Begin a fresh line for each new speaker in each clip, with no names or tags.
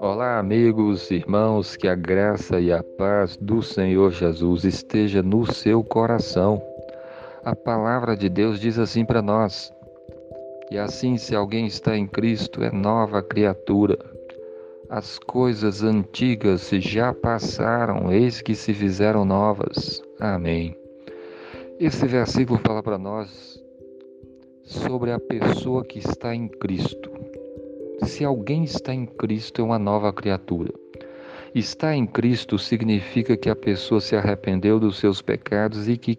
Olá, amigos, irmãos, que a graça e a paz do Senhor Jesus esteja no seu coração. A palavra de Deus diz assim para nós: E assim, se alguém está em Cristo, é nova criatura. As coisas antigas já passaram, eis que se fizeram novas. Amém. Esse versículo fala para nós sobre a pessoa que está em Cristo. Se alguém está em Cristo, é uma nova criatura. Estar em Cristo significa que a pessoa se arrependeu dos seus pecados e que,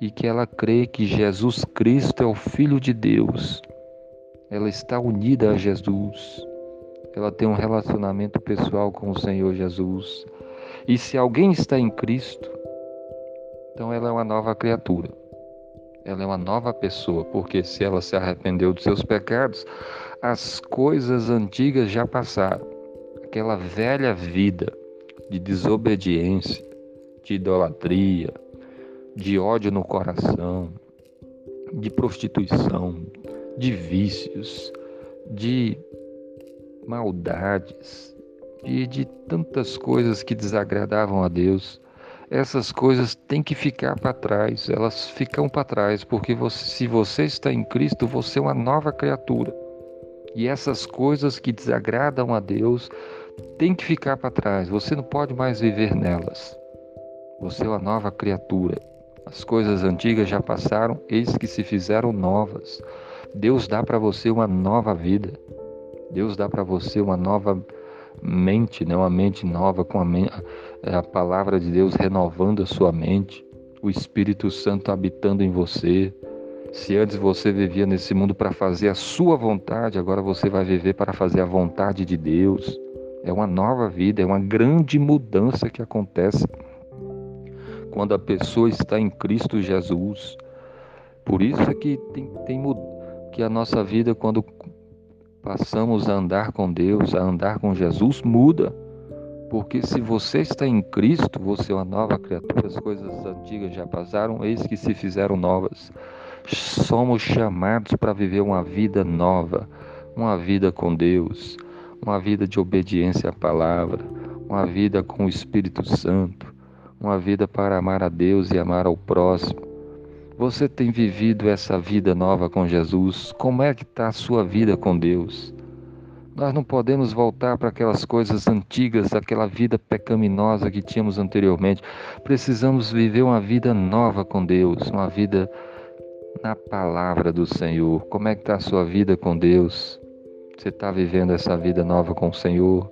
e que ela crê que Jesus Cristo é o Filho de Deus. Ela está unida a Jesus ela tem um relacionamento pessoal com o Senhor Jesus. E se alguém está em Cristo, então ela é uma nova criatura. Ela é uma nova pessoa, porque se ela se arrependeu dos seus pecados, as coisas antigas já passaram. Aquela velha vida de desobediência, de idolatria, de ódio no coração, de prostituição, de vícios, de maldades e de tantas coisas que desagradavam a Deus. Essas coisas têm que ficar para trás, elas ficam para trás, porque você, se você está em Cristo, você é uma nova criatura. E essas coisas que desagradam a Deus têm que ficar para trás, você não pode mais viver nelas. Você é uma nova criatura. As coisas antigas já passaram, eis que se fizeram novas. Deus dá para você uma nova vida. Deus dá para você uma nova mente, né? uma mente nova com a, é, a palavra de Deus renovando a sua mente, o Espírito Santo habitando em você. Se antes você vivia nesse mundo para fazer a sua vontade, agora você vai viver para fazer a vontade de Deus. É uma nova vida, é uma grande mudança que acontece quando a pessoa está em Cristo Jesus. Por isso é que tem, tem que a nossa vida, quando passamos a andar com Deus, a andar com Jesus, muda. Porque se você está em Cristo, você é uma nova criatura, as coisas antigas já passaram, eis que se fizeram novas. Somos chamados para viver uma vida nova, uma vida com Deus, uma vida de obediência à palavra, uma vida com o Espírito Santo, uma vida para amar a Deus e amar ao próximo você tem vivido essa vida nova com Jesus? Como é que está a sua vida com Deus? Nós não podemos voltar para aquelas coisas antigas, aquela vida pecaminosa que tínhamos anteriormente. Precisamos viver uma vida nova com Deus, uma vida na palavra do Senhor. Como é que está a sua vida com Deus? Você está vivendo essa vida nova com o Senhor?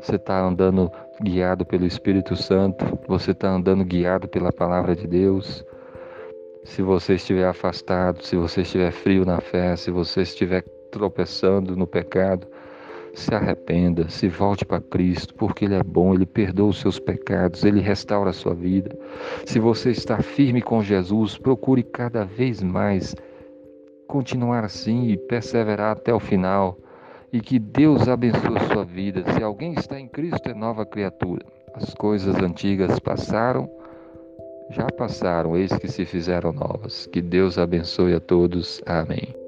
Você está andando guiado pelo Espírito Santo? Você está andando guiado pela palavra de Deus? Se você estiver afastado, se você estiver frio na fé, se você estiver tropeçando no pecado, se arrependa, se volte para Cristo, porque Ele é bom, Ele perdoa os seus pecados, Ele restaura a sua vida. Se você está firme com Jesus, procure cada vez mais continuar assim e perseverar até o final. E que Deus abençoe a sua vida. Se alguém está em Cristo, é nova criatura. As coisas antigas passaram já passaram, eis que se fizeram novas. Que Deus abençoe a todos. Amém.